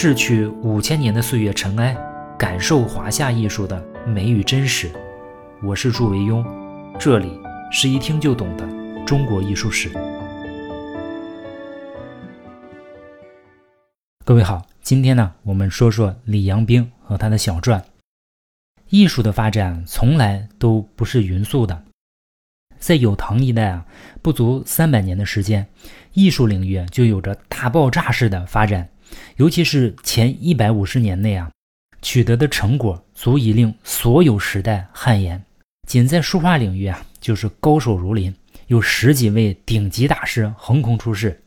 逝去五千年的岁月尘埃，感受华夏艺术的美与真实。我是祝维庸，这里是一听就懂的中国艺术史。各位好，今天呢，我们说说李阳冰和他的小传。艺术的发展从来都不是匀速的，在有唐一代啊，不足三百年的时间，艺术领域就有着大爆炸式的发展。尤其是前一百五十年内啊，取得的成果足以令所有时代汗颜。仅在书画领域啊，就是高手如林，有十几位顶级大师横空出世，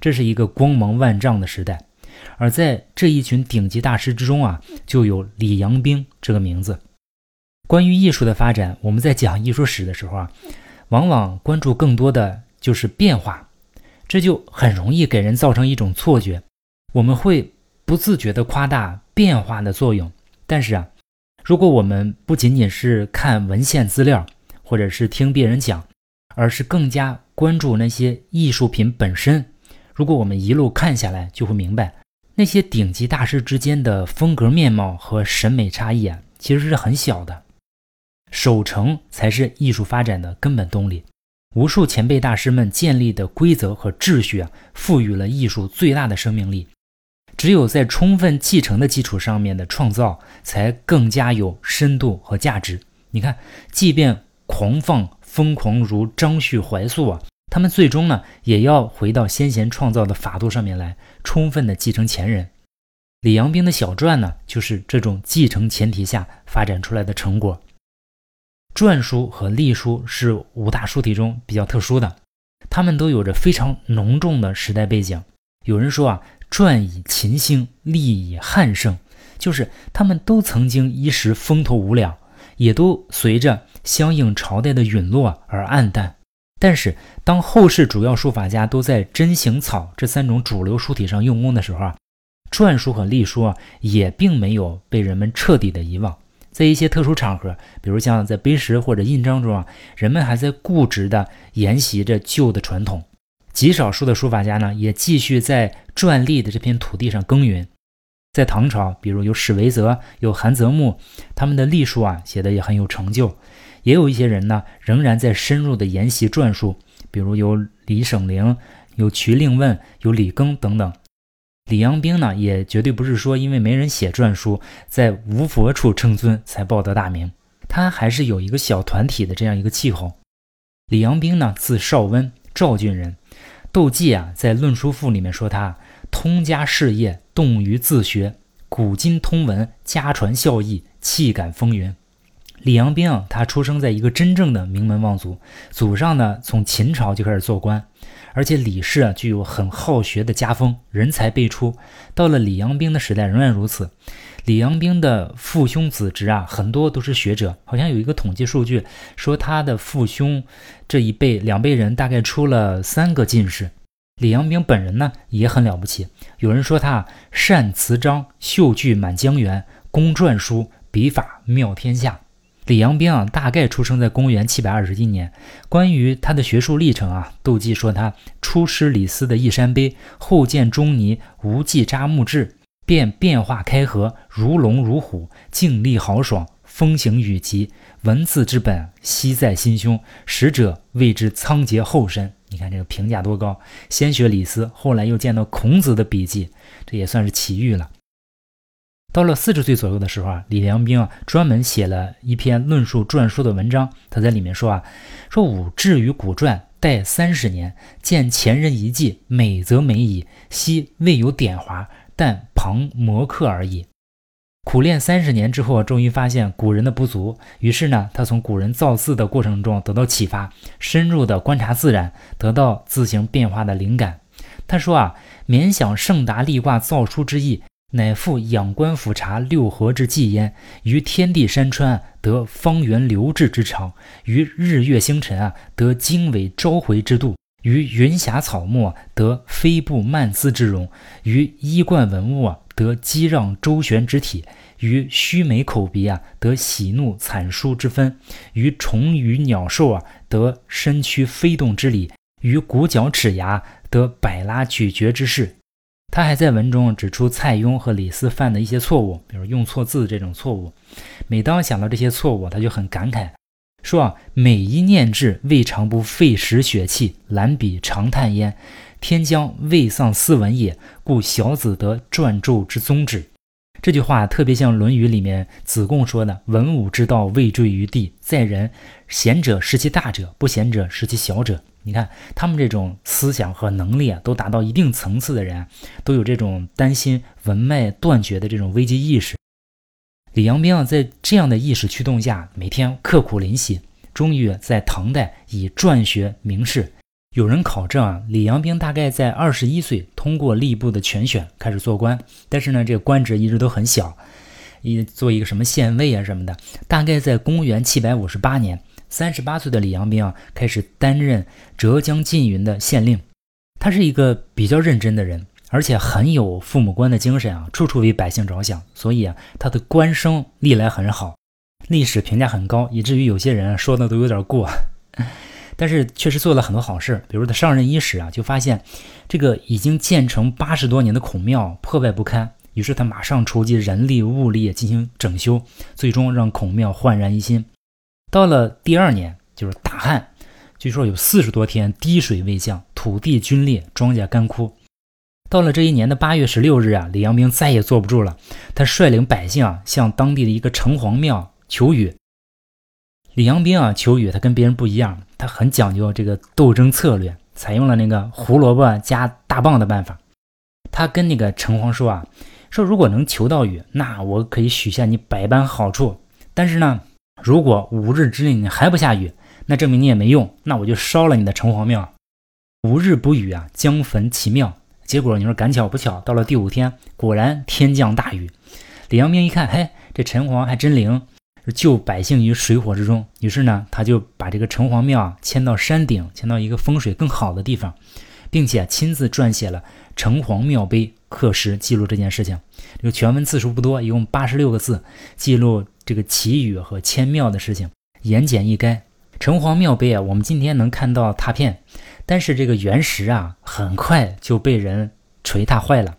这是一个光芒万丈的时代。而在这一群顶级大师之中啊，就有李阳冰这个名字。关于艺术的发展，我们在讲艺术史的时候啊，往往关注更多的就是变化，这就很容易给人造成一种错觉。我们会不自觉地夸大变化的作用，但是啊，如果我们不仅仅是看文献资料，或者是听别人讲，而是更加关注那些艺术品本身，如果我们一路看下来，就会明白，那些顶级大师之间的风格面貌和审美差异啊，其实是很小的。守成才是艺术发展的根本动力。无数前辈大师们建立的规则和秩序啊，赋予了艺术最大的生命力。只有在充分继承的基础上面的创造，才更加有深度和价值。你看，即便狂放疯狂如张旭、怀素啊，他们最终呢，也要回到先贤创造的法度上面来，充分的继承前人。李阳冰的小传呢，就是这种继承前提下发展出来的成果。篆书和隶书是五大书体中比较特殊的，它们都有着非常浓重的时代背景。有人说啊。篆以秦兴，隶以汉盛，就是他们都曾经一时风头无两，也都随着相应朝代的陨落而暗淡。但是，当后世主要书法家都在真、行、草这三种主流书体上用功的时候啊，篆书和隶书啊也并没有被人们彻底的遗忘。在一些特殊场合，比如像在碑石或者印章中啊，人们还在固执地沿袭着旧的传统。极少数的书法家呢，也继续在篆隶的这片土地上耕耘。在唐朝，比如有史维泽、有韩泽木，他们的隶书啊写的也很有成就。也有一些人呢，仍然在深入的研习篆书，比如有李省陵、有瞿令问、有李庚等等。李阳冰呢，也绝对不是说因为没人写篆书，在无佛处称尊才报得大名，他还是有一个小团体的这样一个气候。李阳冰呢，字少温，赵郡人。窦记啊，在《论书赋》里面说他通家事业，动于自学，古今通文，家传孝义，气感风云。李阳冰啊，他出生在一个真正的名门望族，祖上呢从秦朝就开始做官，而且李氏啊具有很好学的家风，人才辈出。到了李阳冰的时代仍然如此。李阳冰的父兄子侄啊，很多都是学者。好像有一个统计数据说，他的父兄这一辈两辈人大概出了三个进士。李阳冰本人呢，也很了不起。有人说他善词章，秀句满江源，工篆书，笔法妙天下。李阳冰啊，大概出生在公元七百二十一年。关于他的学术历程啊，窦记说他出师李斯的义山碑，后见钟尼无忌札木志。便变化开合，如龙如虎，静丽豪爽，风行雨急。文字之本悉在心胸，使者谓之仓颉后身。你看这个评价多高！先学李斯，后来又见到孔子的笔记，这也算是奇遇了。到了四十岁左右的时候啊，李良冰啊专门写了一篇论述篆书的文章。他在里面说啊，说吾至于古篆，待三十年，见前人遗迹，美则美矣，昔未有点划。但旁磨刻而已。苦练三十年之后，终于发现古人的不足。于是呢，他从古人造字的过程中得到启发，深入的观察自然，得到字形变化的灵感。他说啊，勉想盛达历卦造书之意，乃复仰观俯察六合之纪焉。于天地山川得方圆流至之长，于日月星辰啊得经纬召回之度。于云霞草木得飞步漫姿之容，于衣冠文物啊得激让周旋之体，于须眉口鼻啊得喜怒惨舒之分，于虫鱼鸟兽啊得身躯飞动之理，于骨角齿牙得百拉咀嚼之势。他还在文中指出蔡邕和李斯犯的一些错误，比如用错字这种错误。每当想到这些错误，他就很感慨，说啊，每一念志，未尝不费时血气，览笔长叹焉。天将未丧斯文也，故小子得撰胄之宗旨。这句话特别像《论语》里面子贡说的：“文武之道未坠于地，在人贤者识其大者，不贤者识其小者。”你看他们这种思想和能力啊，都达到一定层次的人，都有这种担心文脉断绝的这种危机意识。李阳冰啊，在这样的意识驱动下，每天刻苦临习，终于在唐代以撰学名士。有人考证啊，李阳冰大概在二十一岁通过吏部的全选开始做官，但是呢，这个官职一直都很小，一做一个什么县尉啊什么的。大概在公元七百五十八年，三十八岁的李阳冰啊，开始担任浙江缙云的县令。他是一个比较认真的人，而且很有父母官的精神啊，处处为百姓着想，所以啊，他的官声历来很好，历史评价很高，以至于有些人说的都有点过。但是确实做了很多好事，比如他上任伊始啊，就发现这个已经建成八十多年的孔庙破败不堪，于是他马上筹集人力物力进行整修，最终让孔庙焕然一新。到了第二年，就是大旱，据说有四十多天滴水未降，土地龟裂，庄稼干枯。到了这一年的八月十六日啊，李阳冰再也坐不住了，他率领百姓啊，向当地的一个城隍庙求雨。李阳冰啊，求雨他跟别人不一样。他很讲究这个斗争策略，采用了那个胡萝卜加大棒的办法。他跟那个城隍说啊，说如果能求到雨，那我可以许下你百般好处。但是呢，如果五日之内你还不下雨，那证明你也没用，那我就烧了你的城隍庙。五日不雨啊，将焚其庙。结果你说赶巧不巧，到了第五天，果然天降大雨。李阳冰一看，嘿，这城隍还真灵。救百姓于水火之中，于是呢，他就把这个城隍庙迁到山顶，迁到一个风水更好的地方，并且亲自撰写了《城隍庙碑》，刻石记录这件事情。这个全文字数不多，一共八十六个字，记录这个祈雨和迁庙的事情，言简意赅。城隍庙碑啊，我们今天能看到拓片，但是这个原石啊，很快就被人锤踏坏了。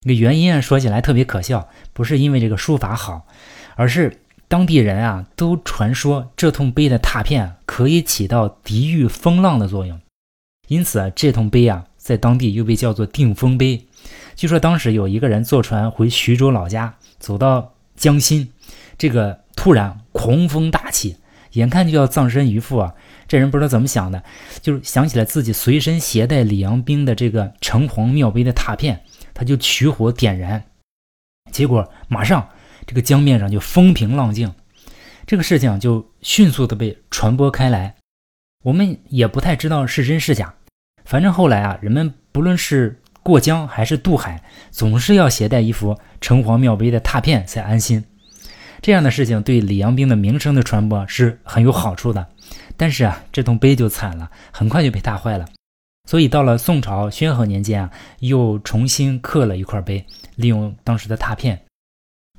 这个原因啊，说起来特别可笑，不是因为这个书法好，而是。当地人啊，都传说这通碑的拓片可以起到抵御风浪的作用，因此啊，这通碑啊，在当地又被叫做定风碑。据说当时有一个人坐船回徐州老家，走到江心，这个突然狂风大起，眼看就要葬身鱼腹啊！这人不知道怎么想的，就是想起来自己随身携带李阳冰的这个城隍庙碑的拓片，他就取火点燃，结果马上。这个江面上就风平浪静，这个事情就迅速的被传播开来。我们也不太知道是真是假，反正后来啊，人们不论是过江还是渡海，总是要携带一幅城隍庙碑的拓片才安心。这样的事情对李阳冰的名声的传播是很有好处的。但是啊，这栋碑就惨了，很快就被踏坏了。所以到了宋朝宣和年间啊，又重新刻了一块碑，利用当时的拓片。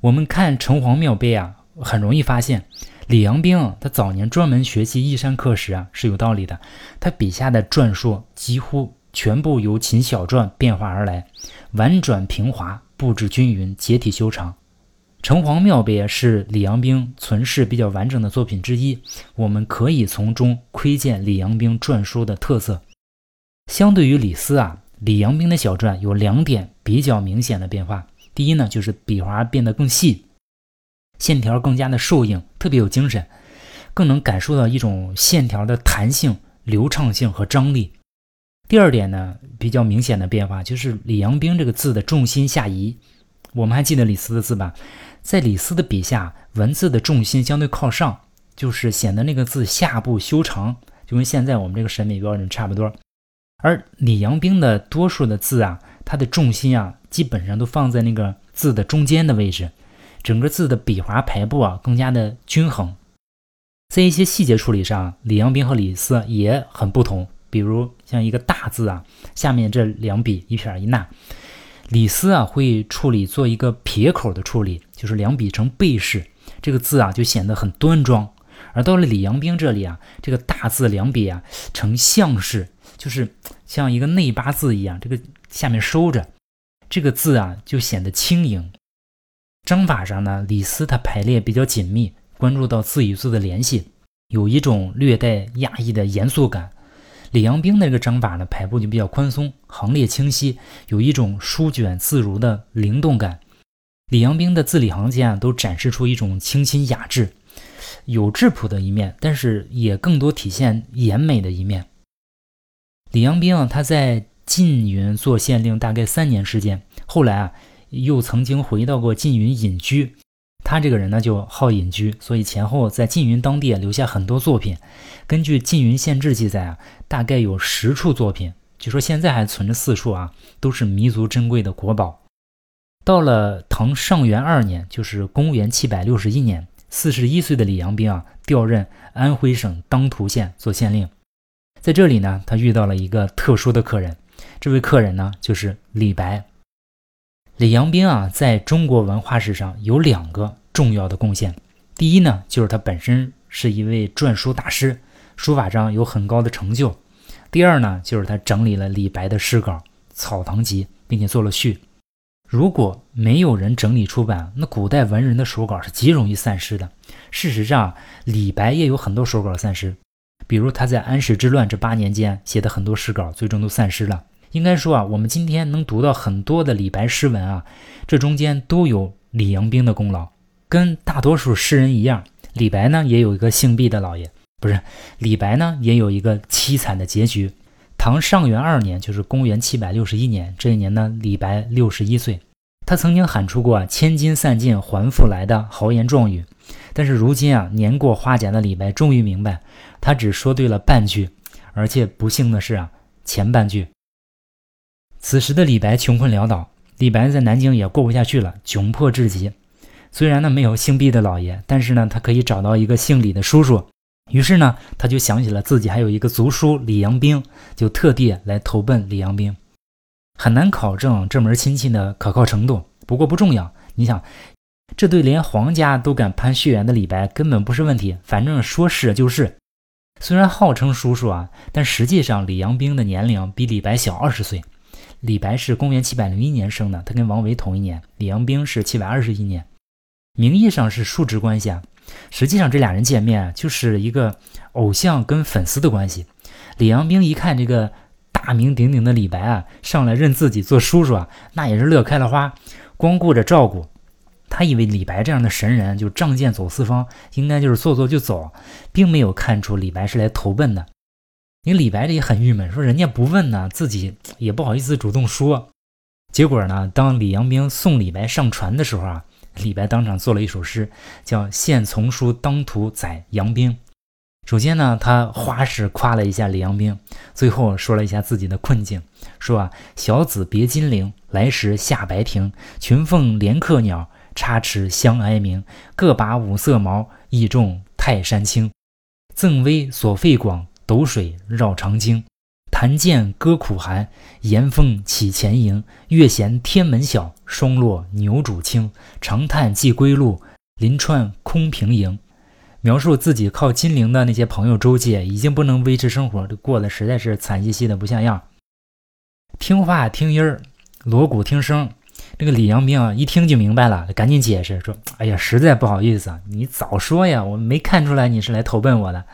我们看城隍庙碑啊，很容易发现李阳冰他早年专门学习依山刻石啊是有道理的。他笔下的篆书几乎全部由秦小篆变化而来，婉转平滑，布置均匀，结体修长。城隍庙碑是李阳冰存世比较完整的作品之一，我们可以从中窥见李阳冰篆书的特色。相对于李斯啊，李阳冰的小篆有两点比较明显的变化。第一呢，就是笔画变得更细，线条更加的瘦硬，特别有精神，更能感受到一种线条的弹性、流畅性和张力。第二点呢，比较明显的变化就是李阳冰这个字的重心下移。我们还记得李斯的字吧？在李斯的笔下，文字的重心相对靠上，就是显得那个字下部修长，就跟现在我们这个审美标准差不多。而李阳冰的多数的字啊。它的重心啊，基本上都放在那个字的中间的位置，整个字的笔划排布啊更加的均衡。在一些细节处理上，李阳冰和李斯也很不同。比如像一个大字啊，下面这两笔一撇一捺，李斯啊会处理做一个撇口的处理，就是两笔成背式，这个字啊就显得很端庄。而到了李阳冰这里啊，这个大字两笔啊成象式，就是像一个内八字一样，这个。下面收着，这个字啊就显得轻盈。章法上呢，李斯他排列比较紧密，关注到字与字的联系，有一种略带压抑的严肃感。李阳冰那个章法呢，排布就比较宽松，行列清晰，有一种书卷自如的灵动感。李阳冰的字里行间啊，都展示出一种清新雅致，有质朴的一面，但是也更多体现严美的一面。李阳冰啊，他在缙云做县令大概三年时间，后来啊，又曾经回到过缙云隐居。他这个人呢，就好隐居，所以前后在缙云当地留下很多作品。根据《缙云县志》记载啊，大概有十处作品，据说现在还存着四处啊，都是弥足珍贵的国宝。到了唐上元二年，就是公元七百六十一年，四十一岁的李阳冰啊，调任安徽省当涂县做县令。在这里呢，他遇到了一个特殊的客人，这位客人呢，就是李白。李阳冰啊，在中国文化史上有两个重要的贡献。第一呢，就是他本身是一位篆书大师，书法上有很高的成就。第二呢，就是他整理了李白的诗稿《草堂集》，并且做了序。如果没有人整理出版，那古代文人的手稿是极容易散失的。事实上，李白也有很多手稿散失，比如他在安史之乱这八年间写的很多诗稿，最终都散失了。应该说啊，我们今天能读到很多的李白诗文啊，这中间都有李阳冰的功劳。跟大多数诗人一样，李白呢也有一个姓毕的老爷，不是李白呢也有一个凄惨的结局。唐上元二年，就是公元七百六十一年，这一年呢，李白六十一岁。他曾经喊出过“千金散尽还复来”的豪言壮语，但是如今啊，年过花甲的李白终于明白，他只说对了半句，而且不幸的是啊，前半句。此时的李白穷困潦倒，李白在南京也过不下去了，窘迫至极。虽然呢没有姓毕的老爷，但是呢他可以找到一个姓李的叔叔。于是呢他就想起了自己还有一个族叔李阳冰，就特地来投奔李阳冰。很难考证这门亲戚的可靠程度，不过不重要。你想，这对连皇家都敢攀血缘的李白根本不是问题，反正说是就是。虽然号称叔叔啊，但实际上李阳冰的年龄比李白小二十岁。李白是公元七百零一年生的，他跟王维同一年。李阳冰是七百二十一年，名义上是叔侄关系啊，实际上这俩人见面就是一个偶像跟粉丝的关系。李阳冰一看这个大名鼎鼎的李白啊，上来认自己做叔叔啊，那也是乐开了花，光顾着照顾。他以为李白这样的神人就仗剑走四方，应该就是做做就走，并没有看出李白是来投奔的。你李白这也很郁闷，说人家不问呢，自己也不好意思主动说。结果呢，当李阳冰送李白上船的时候啊，李白当场做了一首诗，叫《献从书当涂载杨冰》。首先呢，他花式夸了一下李阳冰，最后说了一下自己的困境，说啊，小子别金陵，来时下白亭，群凤连客鸟，插翅相哀鸣，各把五色毛，意重泰山青。赠威所费广。斗水绕长京，弹剑歌苦寒，严风起前营。月闲天门小，霜落牛渚清。长叹寄归路，临川空平营。描述自己靠金陵的那些朋友周介，已经不能维持生活，过得实在是惨兮兮的不像样。听话听音儿，锣鼓听声。这个李阳冰啊，一听就明白了，赶紧解释说：“哎呀，实在不好意思啊，你早说呀，我没看出来你是来投奔我的。”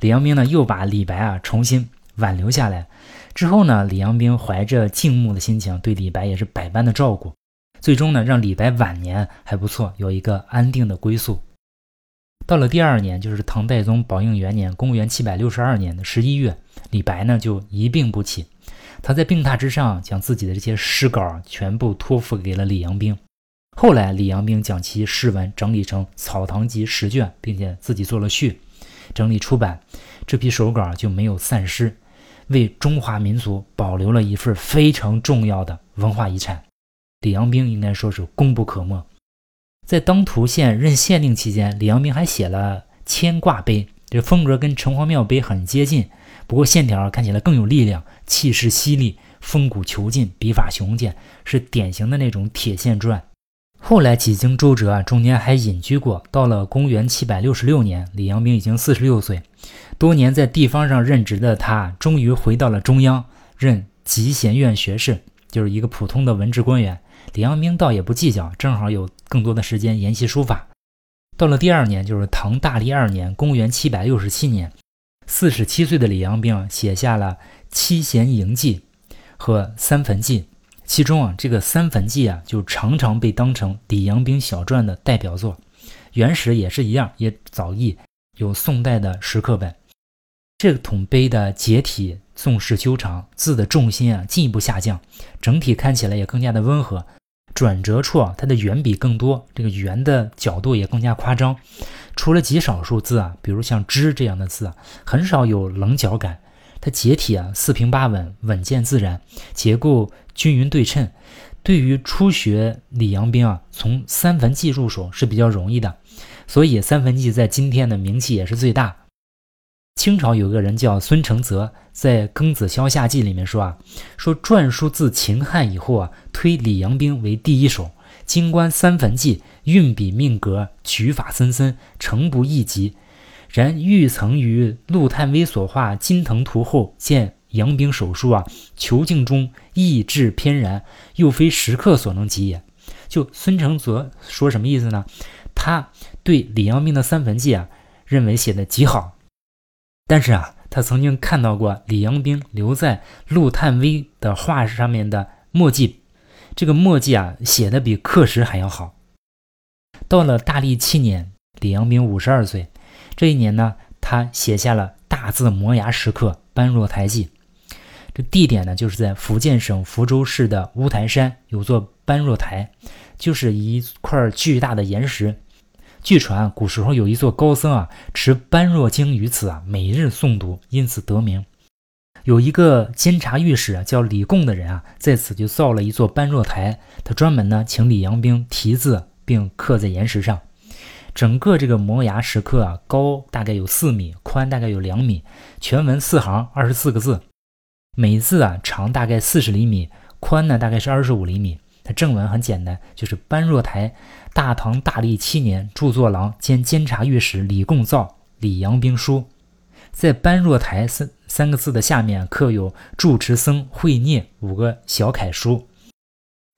李阳冰呢，又把李白啊重新挽留下来。之后呢，李阳冰怀着敬慕的心情，对李白也是百般的照顾。最终呢，让李白晚年还不错，有一个安定的归宿。到了第二年，就是唐代宗宝应元年（公元762年）的十一月，李白呢就一病不起。他在病榻之上，将自己的这些诗稿全部托付给了李阳冰。后来，李阳冰将其诗文整理成《草堂集》十卷，并且自己做了序。整理出版，这批手稿就没有散失，为中华民族保留了一份非常重要的文化遗产。李阳冰应该说是功不可没。在当涂县任县令期间，李阳冰还写了《牵挂碑》，这风格跟城隍庙碑很接近，不过线条看起来更有力量，气势犀利，风骨遒劲，笔法雄健，是典型的那种铁线篆。后来几经周折啊，中间还隐居过。到了公元七百六十六年，李阳冰已经四十六岁，多年在地方上任职的他，终于回到了中央，任集贤院学士，就是一个普通的文职官员。李阳冰倒也不计较，正好有更多的时间研习书法。到了第二年，就是唐大历二年（公元767年），四十七岁的李阳冰写下了《七贤营记》和《三坟记》。其中啊，这个《三坟记》啊，就常常被当成李阳冰小传的代表作。原始也是一样，也早译，有宋代的石刻本。这个桶碑的结体纵势修长，字的重心啊进一步下降，整体看起来也更加的温和。转折处啊，它的圆笔更多，这个圆的角度也更加夸张。除了极少数字啊，比如像“之”这样的字啊，很少有棱角感。它结体啊四平八稳，稳健自然，结构均匀对称。对于初学李阳冰啊，从三坟记入手是比较容易的，所以三坟记在今天的名气也是最大。清朝有个人叫孙承泽，在《庚子消夏记》里面说啊，说篆书自秦汉以后啊，推李阳冰为第一手。经观三坟记，运笔命格，取法森森，诚不易及。然欲曾于陆探微所画《金藤图》后，见杨冰手书啊，遒劲中意志翩然，又非石刻所能及也。就孙承泽说什么意思呢？他对李阳冰的三坟记啊，认为写的极好。但是啊，他曾经看到过李阳冰留在陆探微的画上面的墨迹，这个墨迹啊写的比刻石还要好。到了大历七年，李阳冰五十二岁，这一年呢，他写下了大字摩崖石刻《般若台记》。这地点呢，就是在福建省福州市的乌台山有座般若台，就是一块巨大的岩石。据传，古时候有一座高僧啊，持般若经于此啊，每日诵读，因此得名。有一个监察御史叫李贡的人啊，在此就造了一座般若台，他专门呢请李阳冰题字，并刻在岩石上。整个这个摩崖石刻啊，高大概有四米，宽大概有两米，全文四行，二十四个字，每字啊长大概四十厘米，宽呢大概是二十五厘米。它正文很简单，就是般若台。大唐大历七年，著作郎兼监察御史李贡造李阳冰书，在般若台三三个字的下面刻有住持僧慧涅五个小楷书。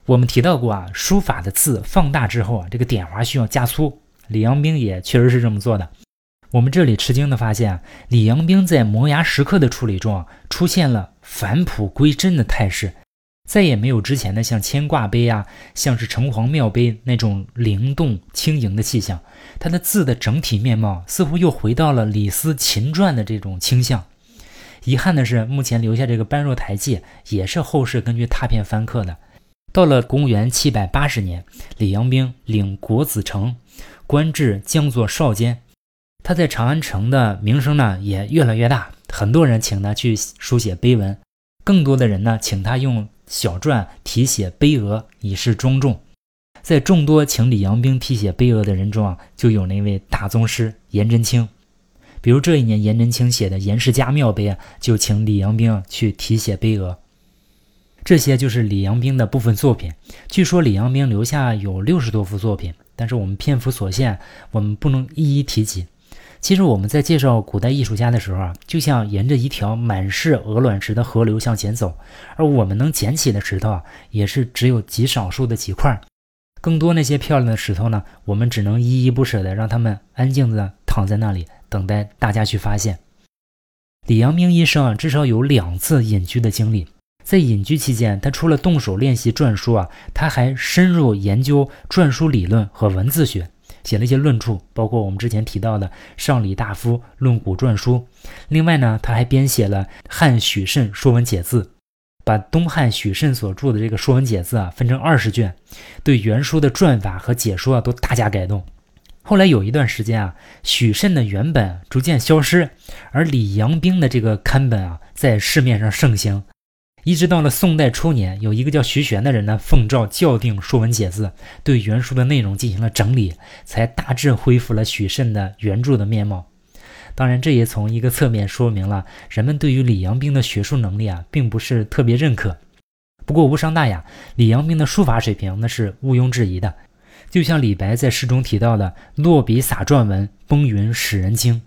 我们提到过啊，书法的字放大之后啊，这个点划需要加粗。李阳冰也确实是这么做的。我们这里吃惊的发现啊，李阳冰在摩崖石刻的处理中啊，出现了返璞归真的态势。再也没有之前的像牵挂碑啊，像是城隍庙碑那种灵动轻盈的气象，它的字的整体面貌似乎又回到了李斯秦传的这种倾向。遗憾的是，目前留下这个般若台记也是后世根据拓片翻刻的。到了公元七百八十年，李阳冰领国子成，官至江左少监，他在长安城的名声呢也越来越大，很多人请他去书写碑文，更多的人呢请他用。小篆题写碑额以示庄重，在众多请李阳冰题写碑额的人中啊，就有那位大宗师颜真卿。比如这一年，颜真卿写的颜氏家庙碑啊，就请李阳冰去题写碑额。这些就是李阳冰的部分作品。据说李阳冰留下有六十多幅作品，但是我们篇幅所限，我们不能一一提及。其实我们在介绍古代艺术家的时候啊，就像沿着一条满是鹅卵石的河流向前走，而我们能捡起的石头啊，也是只有极少数的几块。更多那些漂亮的石头呢，我们只能依依不舍的让它们安静的躺在那里，等待大家去发现。李阳明一生啊，至少有两次隐居的经历。在隐居期间，他除了动手练习篆书啊，他还深入研究篆书理论和文字学。写了一些论著，包括我们之前提到的《上李大夫论古传书》。另外呢，他还编写了汉许慎《说文解字》，把东汉许慎所著的这个《说文解字》啊分成二十卷，对原书的篆法和解说啊都大加改动。后来有一段时间啊，许慎的原本逐渐消失，而李阳冰的这个刊本啊在市面上盛行。一直到了宋代初年，有一个叫徐玄的人呢，奉诏校订《说文解字》，对原书的内容进行了整理，才大致恢复了许慎的原著的面貌。当然，这也从一个侧面说明了人们对于李阳冰的学术能力啊，并不是特别认可。不过无伤大雅，李阳冰的书法水平那是毋庸置疑的。就像李白在诗中提到的：“落笔洒篆文，崩云使人惊。”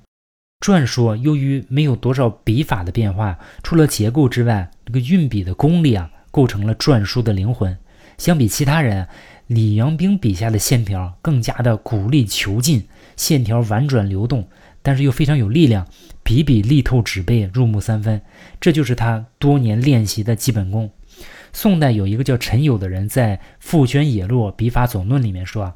篆书由于没有多少笔法的变化，除了结构之外，这个运笔的功力啊，构成了篆书的灵魂。相比其他人，李阳冰笔下的线条更加的鼓励遒劲，线条婉转流动，但是又非常有力量，笔笔力透纸背，入木三分。这就是他多年练习的基本功。宋代有一个叫陈友的人，在《傅轩野洛笔法总论》里面说：“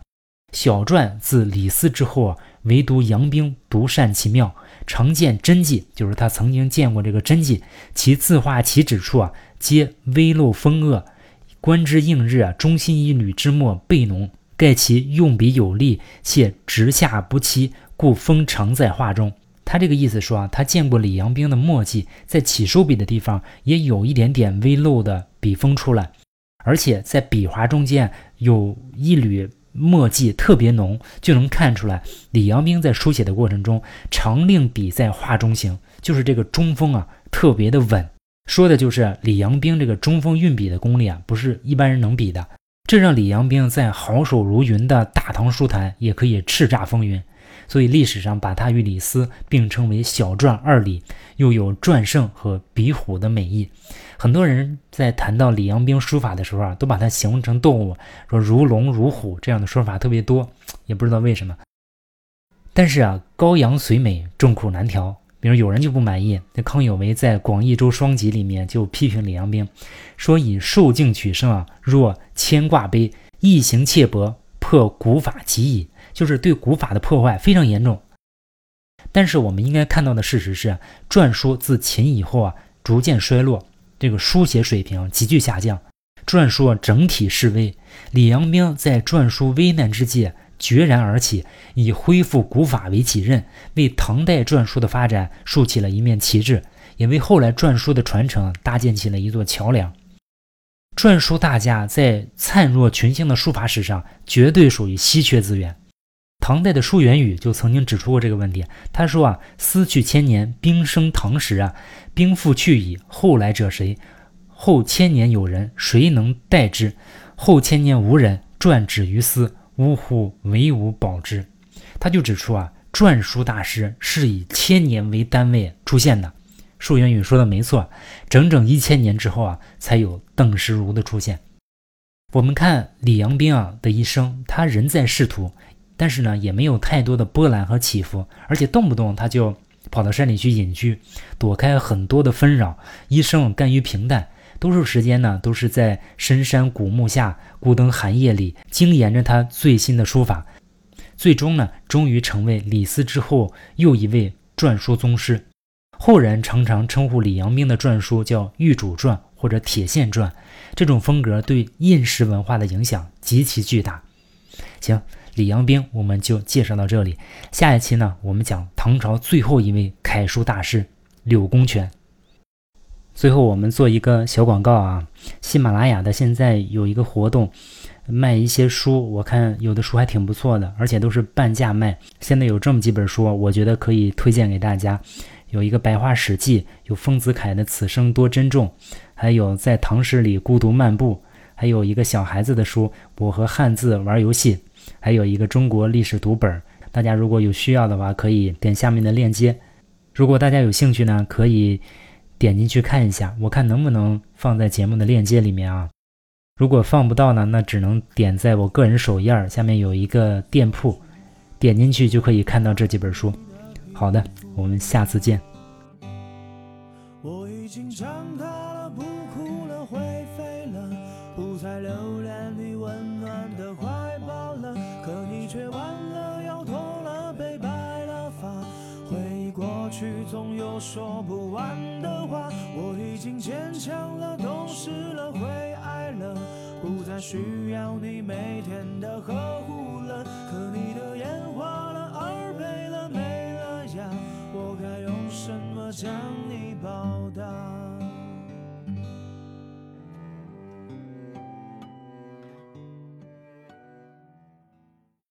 小篆自李斯之后啊，唯独杨冰独善其妙，常见真迹，就是他曾经见过这个真迹。其字画起止处啊，皆微露风恶。”观之映日啊，中心一缕之墨倍浓，盖其用笔有力，且直下不期，故风常在画中。他这个意思说啊，他见过李阳冰的墨迹，在起收笔的地方也有一点点微露的笔锋出来，而且在笔划中间有一缕墨迹特别浓，就能看出来李阳冰在书写的过程中常令笔在画中行，就是这个中锋啊特别的稳。说的就是李阳冰这个中锋运笔的功力啊，不是一般人能比的。这让李阳冰在好手如云的大唐书坛也可以叱咤风云。所以历史上把他与李斯并称为“小篆二李”，又有篆圣和笔虎的美意。很多人在谈到李阳冰书法的时候啊，都把它形容成动物，说如龙如虎这样的说法特别多，也不知道为什么。但是啊，羔羊虽美，众口难调。比如有人就不满意，那康有为在《广义周双集》里面就批评李阳冰，说以受境取胜啊，若牵挂碑，意行切薄，破古法极矣，就是对古法的破坏非常严重。但是我们应该看到的事实是，篆书自秦以后啊，逐渐衰落，这个书写水平急剧下降，篆书整体式微。李阳冰在篆书危难之际。决然而起，以恢复古法为己任，为唐代篆书的发展竖起了一面旗帜，也为后来篆书的传承搭建起了一座桥梁。篆书大家在灿若群星的书法史上，绝对属于稀缺资源。唐代的舒元宇就曾经指出过这个问题。他说啊：“思去千年，兵生唐时啊，兵复去矣，后来者谁？后千年有人，谁能代之？后千年无人，撰止于斯。”呜呼，唯吾保之。他就指出啊，篆书大师是以千年为单位出现的。树元宇说的没错，整整一千年之后啊，才有邓石如的出现。我们看李阳冰啊的一生，他人在仕途，但是呢，也没有太多的波澜和起伏，而且动不动他就跑到山里去隐居，躲开很多的纷扰，一生甘于平淡。多数时间呢，都是在深山古墓下、孤灯寒夜里精研着他最新的书法，最终呢，终于成为李斯之后又一位篆书宗师。后人常常称呼李阳冰的篆书叫玉主篆或者铁线篆，这种风格对印石文化的影响极其巨大。行，李阳冰我们就介绍到这里，下一期呢，我们讲唐朝最后一位楷书大师柳公权。最后，我们做一个小广告啊！喜马拉雅的现在有一个活动，卖一些书，我看有的书还挺不错的，而且都是半价卖。现在有这么几本书，我觉得可以推荐给大家。有一个《白话史记》，有丰子恺的《此生多珍重》，还有在唐诗里孤独漫步，还有一个小孩子的书《我和汉字玩游戏》，还有一个中国历史读本。大家如果有需要的话，可以点下面的链接。如果大家有兴趣呢，可以。点进去看一下，我看能不能放在节目的链接里面啊？如果放不到呢，那只能点在我个人首页下面有一个店铺，点进去就可以看到这几本书。好的，我们下次见。我已经说不完的话，我。已经坚强了，懂事了，会爱了，不再需要你每天的呵护了。可你的烟花了，耳背了，没了呀，我该用什么将你报答？